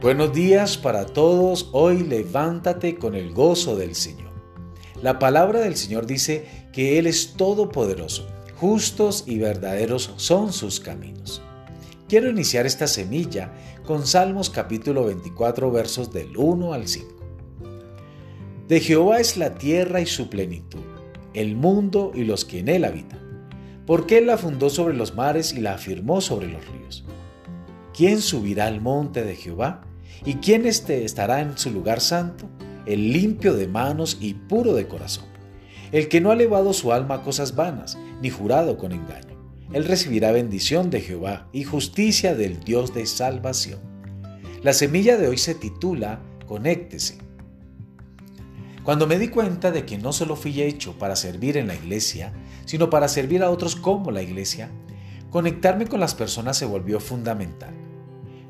Buenos días para todos. Hoy levántate con el gozo del Señor. La palabra del Señor dice que Él es todopoderoso, justos y verdaderos son sus caminos. Quiero iniciar esta semilla con Salmos capítulo 24 versos del 1 al 5. De Jehová es la tierra y su plenitud, el mundo y los que en él habitan, porque Él la fundó sobre los mares y la afirmó sobre los ríos. ¿Quién subirá al monte de Jehová? ¿Y quién este estará en su lugar santo? El limpio de manos y puro de corazón. El que no ha elevado su alma a cosas vanas, ni jurado con engaño. Él recibirá bendición de Jehová y justicia del Dios de salvación. La semilla de hoy se titula Conéctese. Cuando me di cuenta de que no solo fui hecho para servir en la iglesia, sino para servir a otros como la iglesia, conectarme con las personas se volvió fundamental.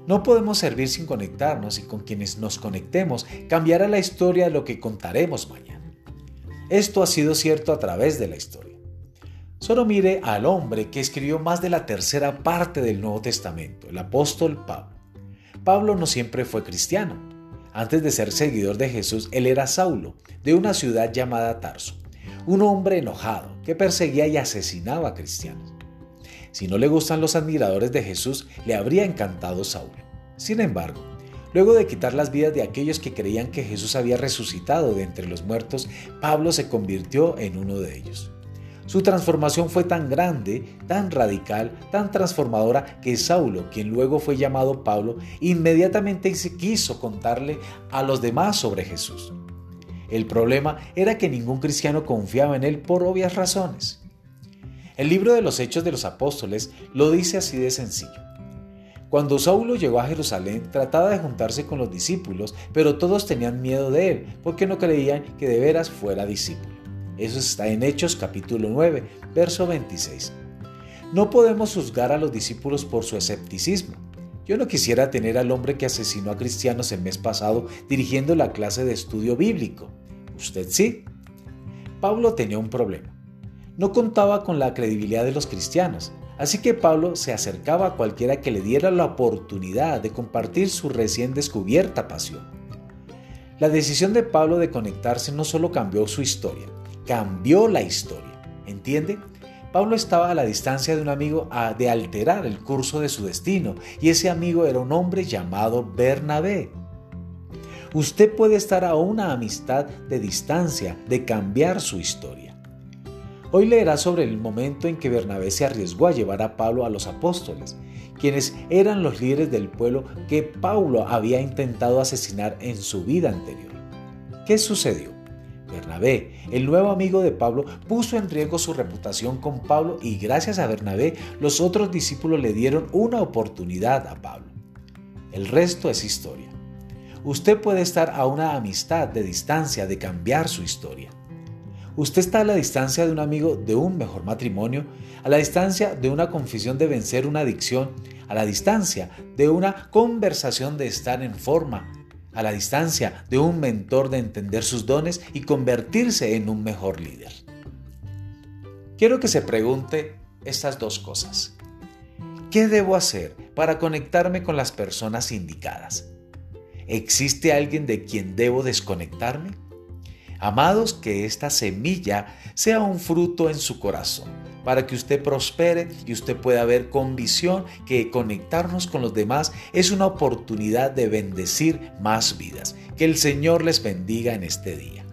No podemos servir sin conectarnos y con quienes nos conectemos cambiará la historia de lo que contaremos mañana. Esto ha sido cierto a través de la historia. Solo mire al hombre que escribió más de la tercera parte del Nuevo Testamento, el apóstol Pablo. Pablo no siempre fue cristiano. Antes de ser seguidor de Jesús, él era Saulo, de una ciudad llamada Tarso, un hombre enojado que perseguía y asesinaba a cristianos. Si no le gustan los admiradores de Jesús, le habría encantado Saulo. Sin embargo, luego de quitar las vidas de aquellos que creían que Jesús había resucitado de entre los muertos, Pablo se convirtió en uno de ellos. Su transformación fue tan grande, tan radical, tan transformadora que Saulo, quien luego fue llamado Pablo, inmediatamente quiso contarle a los demás sobre Jesús. El problema era que ningún cristiano confiaba en él por obvias razones. El libro de los Hechos de los Apóstoles lo dice así de sencillo. Cuando Saulo llegó a Jerusalén, trataba de juntarse con los discípulos, pero todos tenían miedo de él, porque no creían que de veras fuera discípulo. Eso está en Hechos capítulo 9, verso 26. No podemos juzgar a los discípulos por su escepticismo. Yo no quisiera tener al hombre que asesinó a cristianos el mes pasado dirigiendo la clase de estudio bíblico. Usted sí. Pablo tenía un problema no contaba con la credibilidad de los cristianos, así que Pablo se acercaba a cualquiera que le diera la oportunidad de compartir su recién descubierta pasión. La decisión de Pablo de conectarse no solo cambió su historia, cambió la historia. ¿Entiende? Pablo estaba a la distancia de un amigo a, de alterar el curso de su destino, y ese amigo era un hombre llamado Bernabé. Usted puede estar a una amistad de distancia de cambiar su historia. Hoy leerá sobre el momento en que Bernabé se arriesgó a llevar a Pablo a los apóstoles, quienes eran los líderes del pueblo que Pablo había intentado asesinar en su vida anterior. ¿Qué sucedió? Bernabé, el nuevo amigo de Pablo, puso en riesgo su reputación con Pablo y gracias a Bernabé los otros discípulos le dieron una oportunidad a Pablo. El resto es historia. Usted puede estar a una amistad de distancia de cambiar su historia. Usted está a la distancia de un amigo de un mejor matrimonio, a la distancia de una confesión de vencer una adicción, a la distancia de una conversación de estar en forma, a la distancia de un mentor de entender sus dones y convertirse en un mejor líder. Quiero que se pregunte estas dos cosas. ¿Qué debo hacer para conectarme con las personas indicadas? ¿Existe alguien de quien debo desconectarme? Amados, que esta semilla sea un fruto en su corazón, para que usted prospere y usted pueda ver con visión que conectarnos con los demás es una oportunidad de bendecir más vidas. Que el Señor les bendiga en este día.